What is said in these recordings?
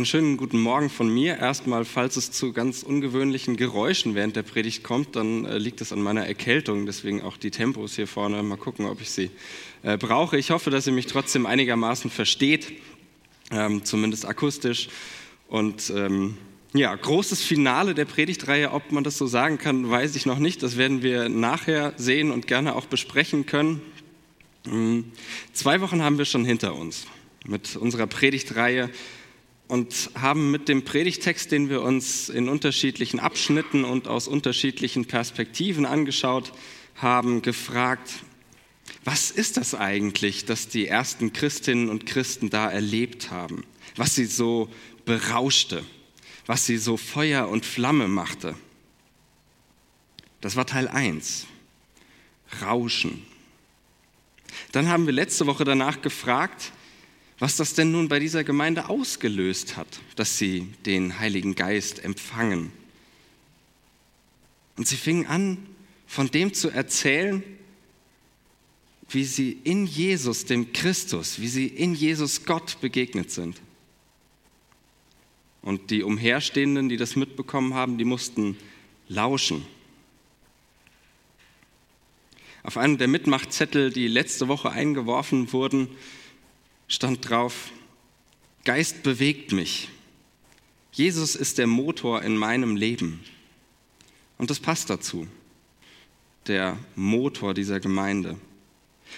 Einen schönen guten Morgen von mir. Erstmal, falls es zu ganz ungewöhnlichen Geräuschen während der Predigt kommt, dann äh, liegt es an meiner Erkältung. Deswegen auch die Tempos hier vorne. Mal gucken, ob ich sie äh, brauche. Ich hoffe, dass ihr mich trotzdem einigermaßen versteht, ähm, zumindest akustisch. Und ähm, ja, großes Finale der Predigtreihe, ob man das so sagen kann, weiß ich noch nicht. Das werden wir nachher sehen und gerne auch besprechen können. Ähm, zwei Wochen haben wir schon hinter uns mit unserer Predigtreihe und haben mit dem Predigtext, den wir uns in unterschiedlichen Abschnitten und aus unterschiedlichen Perspektiven angeschaut haben, gefragt, was ist das eigentlich, das die ersten Christinnen und Christen da erlebt haben, was sie so berauschte, was sie so Feuer und Flamme machte. Das war Teil 1, Rauschen. Dann haben wir letzte Woche danach gefragt, was das denn nun bei dieser Gemeinde ausgelöst hat, dass sie den Heiligen Geist empfangen. Und sie fingen an, von dem zu erzählen, wie sie in Jesus, dem Christus, wie sie in Jesus Gott begegnet sind. Und die Umherstehenden, die das mitbekommen haben, die mussten lauschen. Auf einem der Mitmachzettel, die letzte Woche eingeworfen wurden, stand drauf, Geist bewegt mich. Jesus ist der Motor in meinem Leben. Und das passt dazu, der Motor dieser Gemeinde.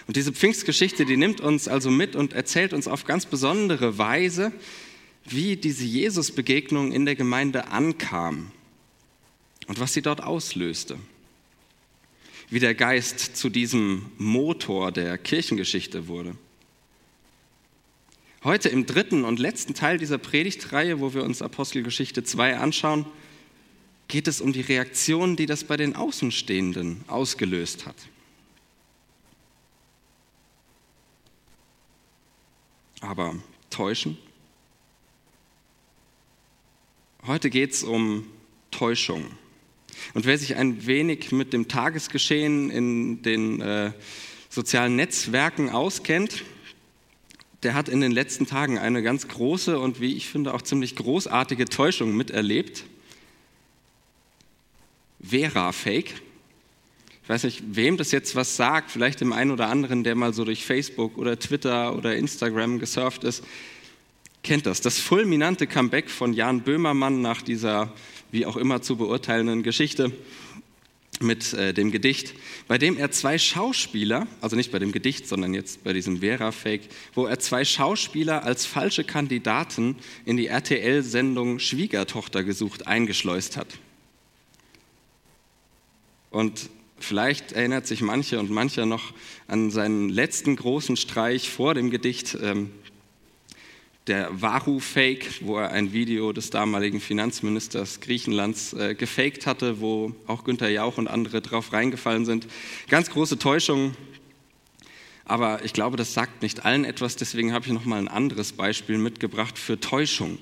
Und diese Pfingstgeschichte, die nimmt uns also mit und erzählt uns auf ganz besondere Weise, wie diese Jesus-Begegnung in der Gemeinde ankam und was sie dort auslöste. Wie der Geist zu diesem Motor der Kirchengeschichte wurde. Heute im dritten und letzten Teil dieser Predigtreihe, wo wir uns Apostelgeschichte 2 anschauen, geht es um die Reaktion, die das bei den Außenstehenden ausgelöst hat. Aber täuschen? Heute geht es um Täuschung. Und wer sich ein wenig mit dem Tagesgeschehen in den äh, sozialen Netzwerken auskennt, der hat in den letzten Tagen eine ganz große und wie ich finde auch ziemlich großartige Täuschung miterlebt. Vera-Fake. Ich weiß nicht, wem das jetzt was sagt, vielleicht dem einen oder anderen, der mal so durch Facebook oder Twitter oder Instagram gesurft ist, kennt das. Das fulminante Comeback von Jan Böhmermann nach dieser wie auch immer zu beurteilenden Geschichte mit äh, dem Gedicht, bei dem er zwei Schauspieler, also nicht bei dem Gedicht, sondern jetzt bei diesem Vera-Fake, wo er zwei Schauspieler als falsche Kandidaten in die RTL-Sendung Schwiegertochter gesucht eingeschleust hat. Und vielleicht erinnert sich manche und mancher noch an seinen letzten großen Streich vor dem Gedicht, ähm, der Varu-Fake, wo er ein Video des damaligen Finanzministers Griechenlands äh, gefaked hatte, wo auch Günther Jauch und andere drauf reingefallen sind. Ganz große Täuschung, aber ich glaube, das sagt nicht allen etwas, deswegen habe ich noch mal ein anderes Beispiel mitgebracht für Täuschung,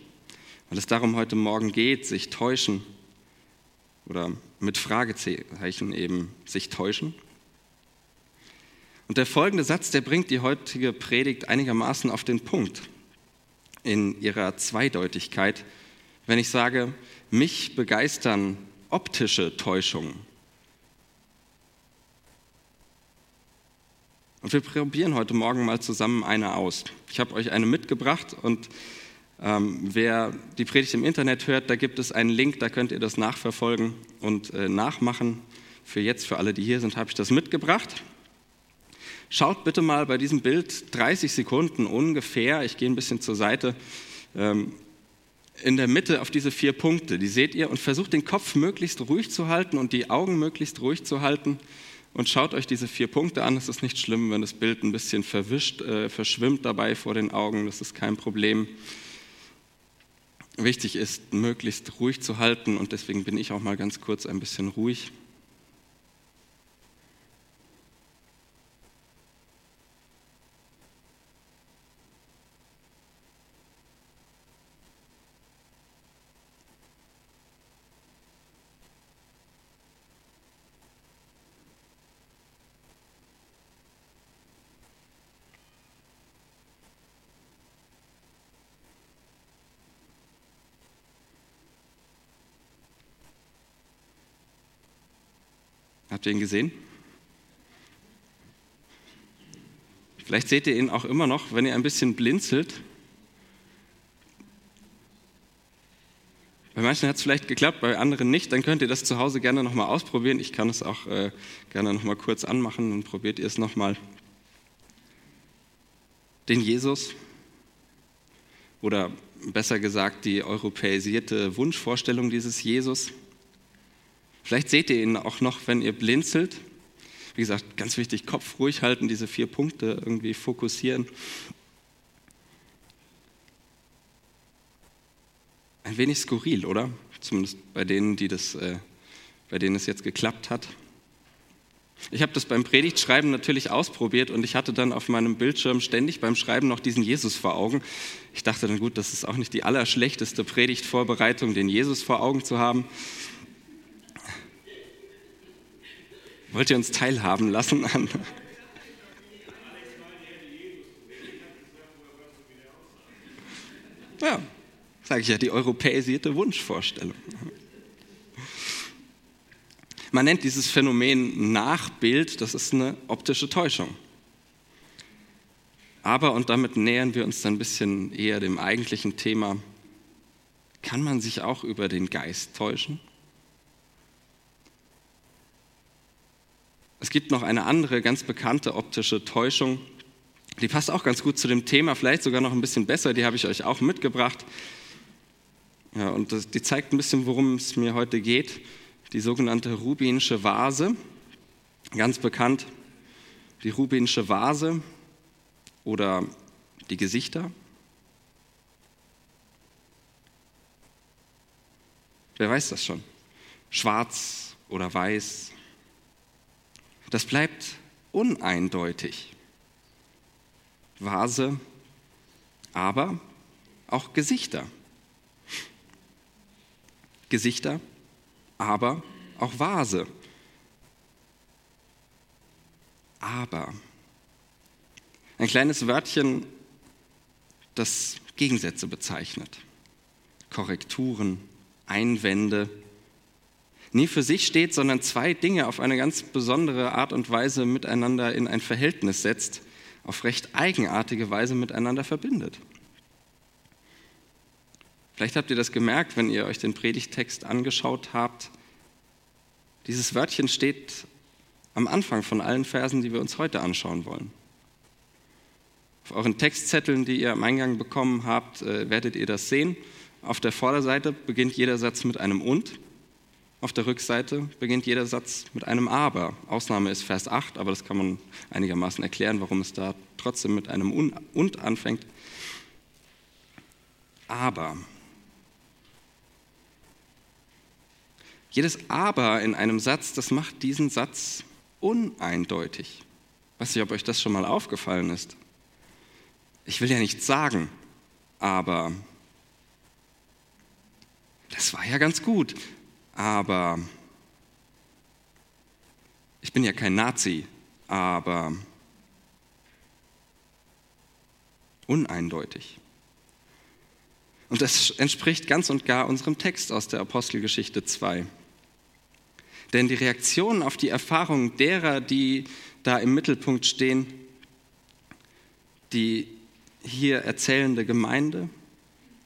weil es darum heute Morgen geht, sich täuschen oder mit Fragezeichen eben sich täuschen. Und der folgende Satz, der bringt die heutige Predigt einigermaßen auf den Punkt in ihrer Zweideutigkeit, wenn ich sage, mich begeistern optische Täuschungen. Und wir probieren heute Morgen mal zusammen eine aus. Ich habe euch eine mitgebracht und ähm, wer die Predigt im Internet hört, da gibt es einen Link, da könnt ihr das nachverfolgen und äh, nachmachen. Für jetzt, für alle, die hier sind, habe ich das mitgebracht. Schaut bitte mal bei diesem Bild 30 Sekunden ungefähr, ich gehe ein bisschen zur Seite, ähm, in der Mitte auf diese vier Punkte. Die seht ihr und versucht den Kopf möglichst ruhig zu halten und die Augen möglichst ruhig zu halten und schaut euch diese vier Punkte an. Es ist nicht schlimm, wenn das Bild ein bisschen verwischt, äh, verschwimmt dabei vor den Augen, das ist kein Problem. Wichtig ist, möglichst ruhig zu halten und deswegen bin ich auch mal ganz kurz ein bisschen ruhig. Habt ihr ihn gesehen? Vielleicht seht ihr ihn auch immer noch, wenn ihr ein bisschen blinzelt. Bei manchen hat es vielleicht geklappt, bei anderen nicht. Dann könnt ihr das zu Hause gerne nochmal ausprobieren. Ich kann es auch äh, gerne nochmal kurz anmachen. Dann probiert ihr es nochmal. Den Jesus oder besser gesagt die europäisierte Wunschvorstellung dieses Jesus. Vielleicht seht ihr ihn auch noch, wenn ihr blinzelt. Wie gesagt, ganz wichtig, Kopf ruhig halten, diese vier Punkte irgendwie fokussieren. Ein wenig skurril, oder? Zumindest bei denen, die das, äh, bei denen es jetzt geklappt hat. Ich habe das beim Predigtschreiben natürlich ausprobiert und ich hatte dann auf meinem Bildschirm ständig beim Schreiben noch diesen Jesus vor Augen. Ich dachte dann, gut, das ist auch nicht die allerschlechteste Predigtvorbereitung, den Jesus vor Augen zu haben. Wollt ihr uns teilhaben lassen an? Ja, sage ich ja, die europäisierte Wunschvorstellung. Man nennt dieses Phänomen Nachbild, das ist eine optische Täuschung. Aber, und damit nähern wir uns dann ein bisschen eher dem eigentlichen Thema, kann man sich auch über den Geist täuschen? Es gibt noch eine andere ganz bekannte optische Täuschung, die passt auch ganz gut zu dem Thema, vielleicht sogar noch ein bisschen besser, die habe ich euch auch mitgebracht. Ja, und das, die zeigt ein bisschen, worum es mir heute geht die sogenannte rubinische Vase, ganz bekannt, die rubinische Vase oder die Gesichter. Wer weiß das schon? Schwarz oder weiß. Das bleibt uneindeutig. Vase, aber auch Gesichter. Gesichter aber auch Vase. Aber. Ein kleines Wörtchen, das Gegensätze bezeichnet. Korrekturen, Einwände. Nie für sich steht, sondern zwei Dinge auf eine ganz besondere Art und Weise miteinander in ein Verhältnis setzt, auf recht eigenartige Weise miteinander verbindet. Vielleicht habt ihr das gemerkt, wenn ihr euch den Predigtext angeschaut habt. Dieses Wörtchen steht am Anfang von allen Versen, die wir uns heute anschauen wollen. Auf euren Textzetteln, die ihr am Eingang bekommen habt, äh, werdet ihr das sehen. Auf der Vorderseite beginnt jeder Satz mit einem Und. Auf der Rückseite beginnt jeder Satz mit einem Aber. Ausnahme ist Vers 8, aber das kann man einigermaßen erklären, warum es da trotzdem mit einem Und anfängt. Aber Jedes Aber in einem Satz, das macht diesen Satz uneindeutig. Weiß nicht, ob euch das schon mal aufgefallen ist. Ich will ja nichts sagen, aber das war ja ganz gut. Aber ich bin ja kein Nazi, aber uneindeutig. Und das entspricht ganz und gar unserem Text aus der Apostelgeschichte 2. Denn die Reaktionen auf die Erfahrungen derer, die da im Mittelpunkt stehen, die hier erzählende Gemeinde,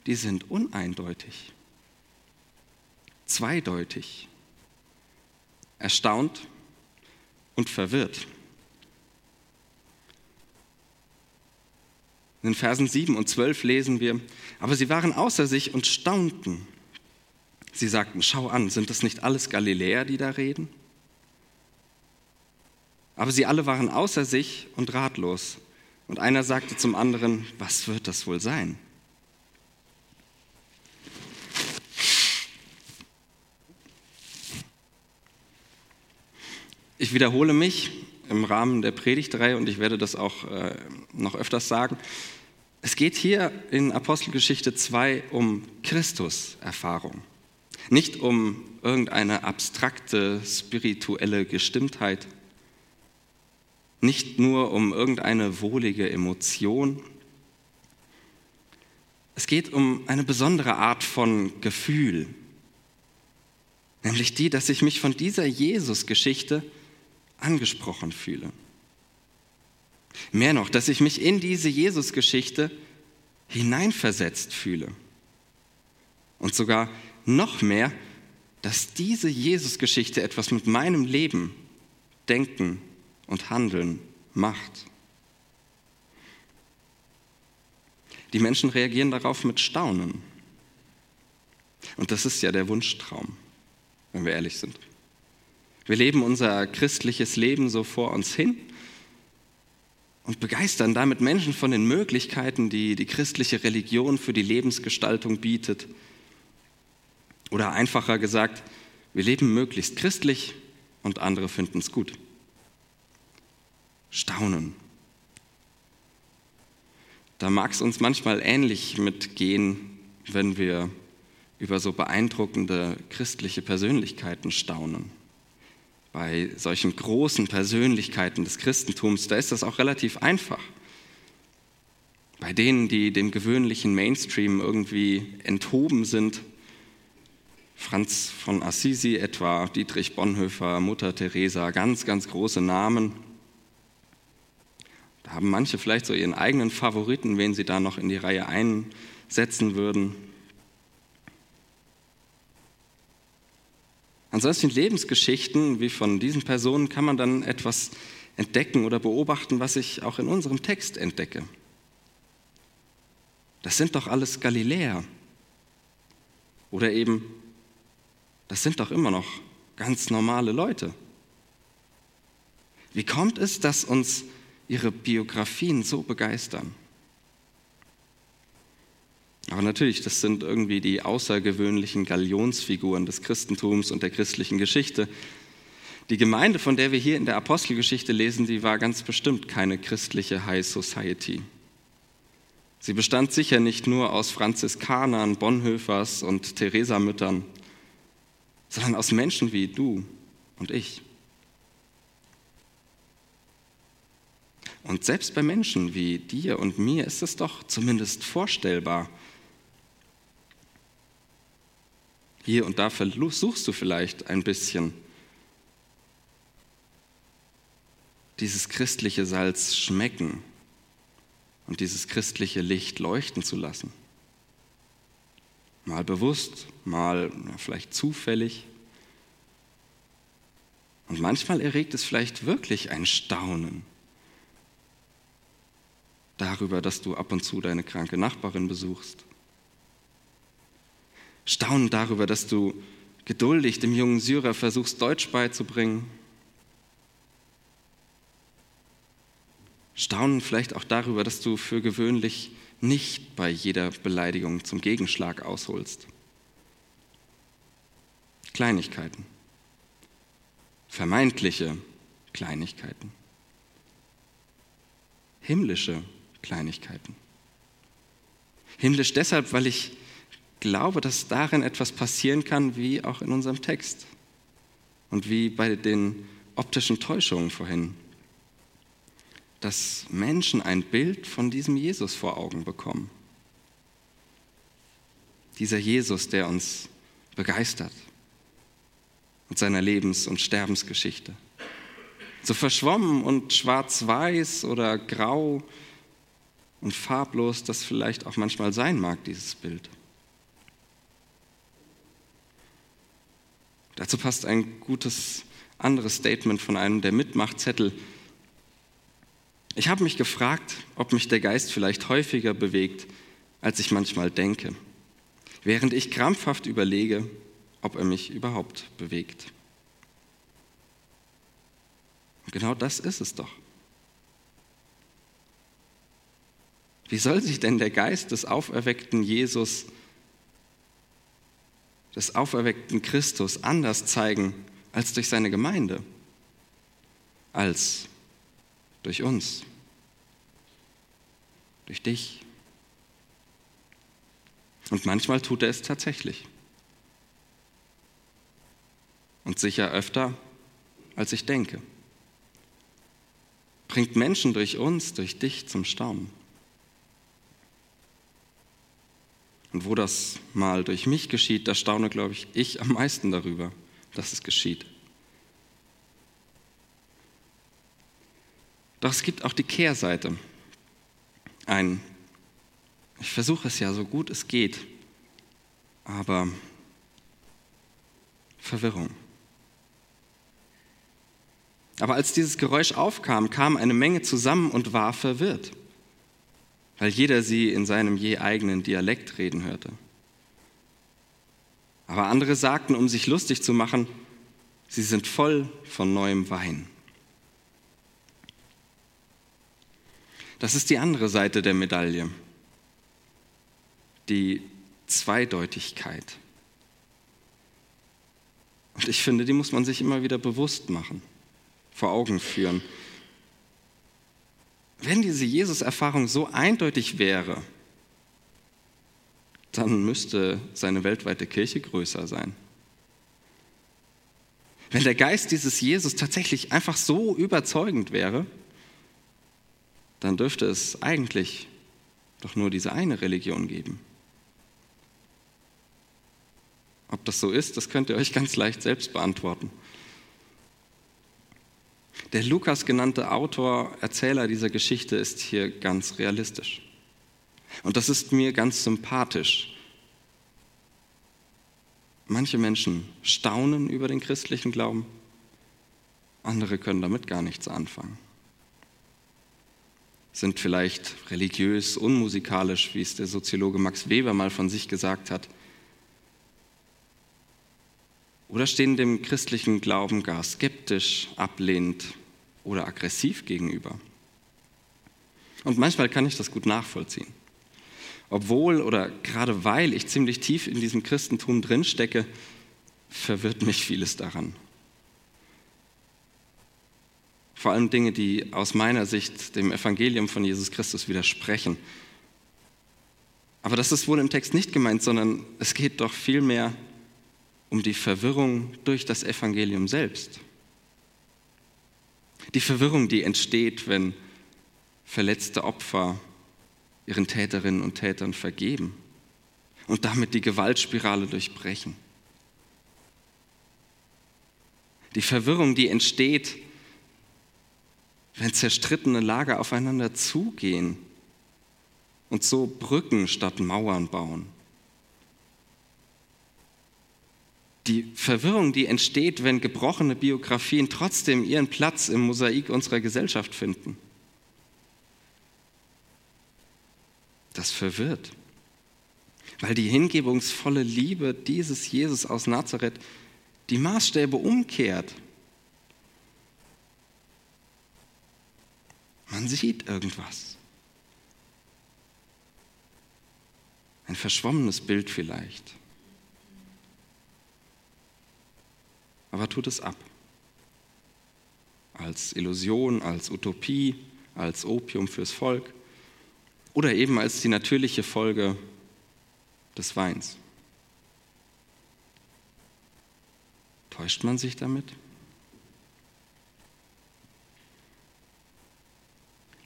die sind uneindeutig, zweideutig, erstaunt und verwirrt. In den Versen 7 und 12 lesen wir, aber sie waren außer sich und staunten Sie sagten, schau an, sind das nicht alles Galiläer, die da reden? Aber sie alle waren außer sich und ratlos. Und einer sagte zum anderen, was wird das wohl sein? Ich wiederhole mich im Rahmen der Predigtreihe und ich werde das auch äh, noch öfters sagen. Es geht hier in Apostelgeschichte 2 um Christus-Erfahrung. Nicht um irgendeine abstrakte spirituelle Gestimmtheit, nicht nur um irgendeine wohlige Emotion. Es geht um eine besondere Art von Gefühl, nämlich die, dass ich mich von dieser Jesus-Geschichte angesprochen fühle. Mehr noch, dass ich mich in diese Jesus-Geschichte hineinversetzt fühle. Und sogar noch mehr, dass diese Jesus-Geschichte etwas mit meinem Leben, Denken und Handeln macht. Die Menschen reagieren darauf mit Staunen. Und das ist ja der Wunschtraum, wenn wir ehrlich sind. Wir leben unser christliches Leben so vor uns hin und begeistern damit Menschen von den Möglichkeiten, die die christliche Religion für die Lebensgestaltung bietet. Oder einfacher gesagt, wir leben möglichst christlich und andere finden es gut. Staunen. Da mag es uns manchmal ähnlich mitgehen, wenn wir über so beeindruckende christliche Persönlichkeiten staunen bei solchen großen Persönlichkeiten des Christentums, da ist das auch relativ einfach. Bei denen, die dem gewöhnlichen Mainstream irgendwie enthoben sind, Franz von Assisi etwa, Dietrich Bonhoeffer, Mutter Teresa, ganz, ganz große Namen. Da haben manche vielleicht so ihren eigenen Favoriten, wen sie da noch in die Reihe einsetzen würden. An solchen Lebensgeschichten wie von diesen Personen kann man dann etwas entdecken oder beobachten, was ich auch in unserem Text entdecke. Das sind doch alles Galiläer. Oder eben, das sind doch immer noch ganz normale Leute. Wie kommt es, dass uns ihre Biografien so begeistern? Aber natürlich, das sind irgendwie die außergewöhnlichen Galionsfiguren des Christentums und der christlichen Geschichte. Die Gemeinde, von der wir hier in der Apostelgeschichte lesen, die war ganz bestimmt keine christliche High Society. Sie bestand sicher nicht nur aus Franziskanern, Bonhoeffers und Theresamüttern, sondern aus Menschen wie du und ich. Und selbst bei Menschen wie dir und mir ist es doch zumindest vorstellbar, Hier und da versuchst du vielleicht ein bisschen dieses christliche Salz schmecken und dieses christliche Licht leuchten zu lassen. Mal bewusst, mal vielleicht zufällig. Und manchmal erregt es vielleicht wirklich ein Staunen darüber, dass du ab und zu deine kranke Nachbarin besuchst Staunen darüber, dass du geduldig dem jungen Syrer versuchst, Deutsch beizubringen. Staunen vielleicht auch darüber, dass du für gewöhnlich nicht bei jeder Beleidigung zum Gegenschlag ausholst. Kleinigkeiten. Vermeintliche Kleinigkeiten. Himmlische Kleinigkeiten. Himmlisch deshalb, weil ich glaube, dass darin etwas passieren kann, wie auch in unserem Text und wie bei den optischen Täuschungen vorhin, dass Menschen ein Bild von diesem Jesus vor Augen bekommen. Dieser Jesus, der uns begeistert mit seiner Lebens- und Sterbensgeschichte. So verschwommen und schwarz-weiß oder grau und farblos das vielleicht auch manchmal sein mag, dieses Bild. Dazu passt ein gutes anderes Statement von einem der Mitmachzettel. Ich habe mich gefragt, ob mich der Geist vielleicht häufiger bewegt, als ich manchmal denke, während ich krampfhaft überlege, ob er mich überhaupt bewegt. Und genau das ist es doch. Wie soll sich denn der Geist des auferweckten Jesus des auferweckten Christus anders zeigen als durch seine Gemeinde, als durch uns, durch dich. Und manchmal tut er es tatsächlich. Und sicher öfter, als ich denke. Bringt Menschen durch uns, durch dich zum Staunen. Und wo das mal durch mich geschieht, da staune, glaube ich, ich am meisten darüber, dass es geschieht. Doch es gibt auch die Kehrseite. Ein, ich versuche es ja so gut es geht, aber Verwirrung. Aber als dieses Geräusch aufkam, kam eine Menge zusammen und war verwirrt, weil jeder sie in seinem je eigenen Dialekt reden hörte. Aber andere sagten, um sich lustig zu machen, sie sind voll von neuem Wein. Das ist die andere Seite der Medaille, die Zweideutigkeit. Und ich finde, die muss man sich immer wieder bewusst machen, vor Augen führen. Wenn diese Jesus-Erfahrung so eindeutig wäre, dann müsste seine weltweite Kirche größer sein. Wenn der Geist dieses Jesus tatsächlich einfach so überzeugend wäre, dann dürfte es eigentlich doch nur diese eine Religion geben. Ob das so ist, das könnt ihr euch ganz leicht selbst beantworten. Der Lukas genannte Autor, Erzähler dieser Geschichte ist hier ganz realistisch. Und das ist mir ganz sympathisch. Manche Menschen staunen über den christlichen Glauben, andere können damit gar nichts anfangen. Sind vielleicht religiös, unmusikalisch, wie es der Soziologe Max Weber mal von sich gesagt hat. Oder stehen dem christlichen Glauben gar skeptisch, ablehnend oder aggressiv gegenüber. Und manchmal kann ich das gut nachvollziehen. Obwohl oder gerade weil ich ziemlich tief in diesem Christentum drinstecke, verwirrt mich vieles daran. Vor allem Dinge, die aus meiner Sicht dem Evangelium von Jesus Christus widersprechen. Aber das ist wohl im Text nicht gemeint, sondern es geht doch vielmehr um die Verwirrung durch das Evangelium selbst. Die Verwirrung, die entsteht, wenn verletzte Opfer ihren Täterinnen und Tätern vergeben und damit die Gewaltspirale durchbrechen. Die Verwirrung, die entsteht, wenn zerstrittene Lager aufeinander zugehen und so Brücken statt Mauern bauen. Die Verwirrung, die entsteht, wenn gebrochene Biografien trotzdem ihren Platz im Mosaik unserer Gesellschaft finden. Das verwirrt, weil die hingebungsvolle Liebe dieses Jesus aus Nazareth die Maßstäbe umkehrt. Man sieht irgendwas. Ein verschwommenes Bild vielleicht. Aber tut es ab. Als Illusion, als Utopie, als Opium fürs Volk oder eben als die natürliche Folge des Weins. Täuscht man sich damit?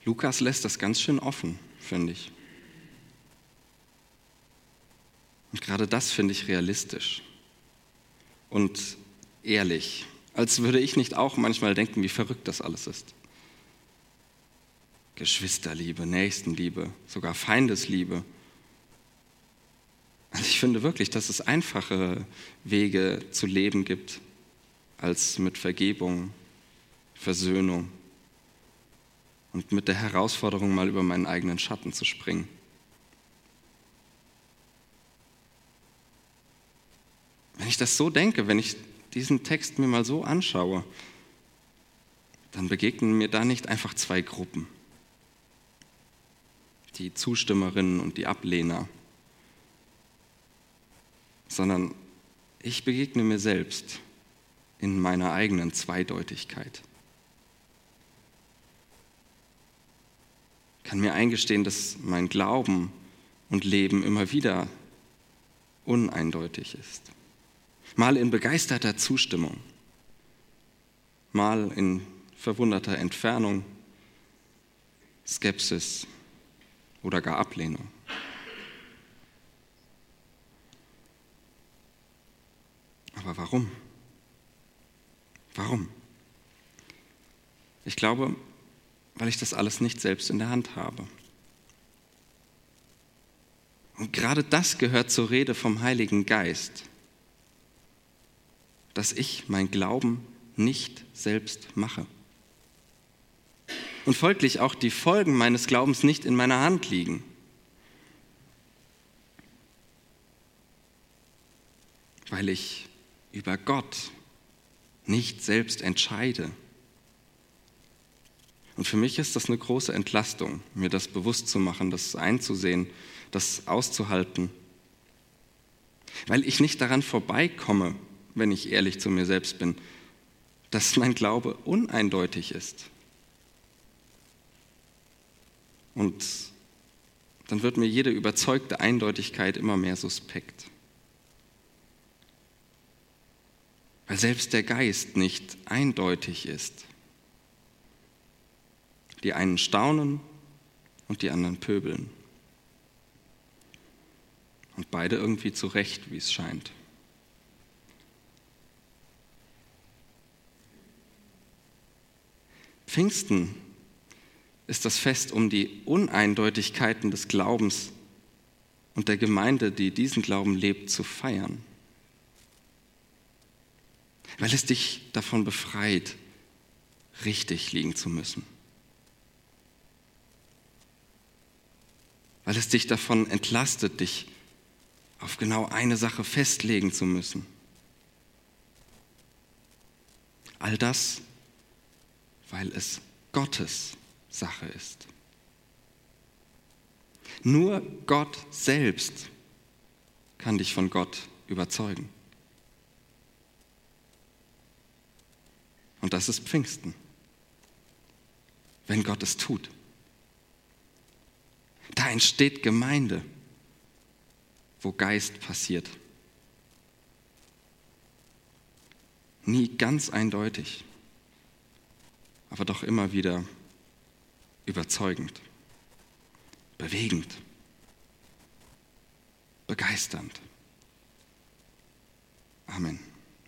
Lukas lässt das ganz schön offen, finde ich. Und gerade das finde ich realistisch. Und ehrlich, als würde ich nicht auch manchmal denken, wie verrückt das alles ist. Geschwisterliebe, Nächstenliebe, sogar Feindesliebe. Also ich finde wirklich, dass es einfache Wege zu leben gibt, als mit Vergebung, Versöhnung und mit der Herausforderung, mal über meinen eigenen Schatten zu springen. Wenn ich das so denke, wenn ich diesen Text mir mal so anschaue, dann begegnen mir da nicht einfach zwei Gruppen. Die Zustimmerinnen und die Ablehner, sondern ich begegne mir selbst in meiner eigenen Zweideutigkeit. Ich kann mir eingestehen, dass mein Glauben und Leben immer wieder uneindeutig ist mal in begeisterter Zustimmung, mal in verwunderter Entfernung, Skepsis oder gar Ablehnung. Aber warum? Warum? Ich glaube, weil ich das alles nicht selbst in der Hand habe. Und gerade das gehört zur Rede vom Heiligen Geist, dass ich mein Glauben nicht selbst mache. Und folglich auch die Folgen meines Glaubens nicht in meiner Hand liegen. Weil ich über Gott nicht selbst entscheide. Und für mich ist das eine große Entlastung, mir das bewusst zu machen, das einzusehen, das auszuhalten. Weil ich nicht daran vorbeikomme, wenn ich ehrlich zu mir selbst bin, dass mein Glaube uneindeutig ist. Und dann wird mir jede überzeugte Eindeutigkeit immer mehr suspekt. Weil selbst der Geist nicht eindeutig ist. Die einen staunen und die anderen pöbeln. Und beide irgendwie zurecht, wie es scheint. Pfingsten ist das Fest, um die Uneindeutigkeiten des Glaubens und der Gemeinde, die diesen Glauben lebt, zu feiern. Weil es dich davon befreit, richtig liegen zu müssen. Weil es dich davon entlastet, dich auf genau eine Sache festlegen zu müssen. All das weil es Gottes Sache ist. Nur Gott selbst kann dich von Gott überzeugen. Und das ist Pfingsten, wenn Gott es tut. Da entsteht Gemeinde, wo Geist passiert. Nie ganz eindeutig aber doch immer wieder überzeugend, bewegend, begeisternd. Amen.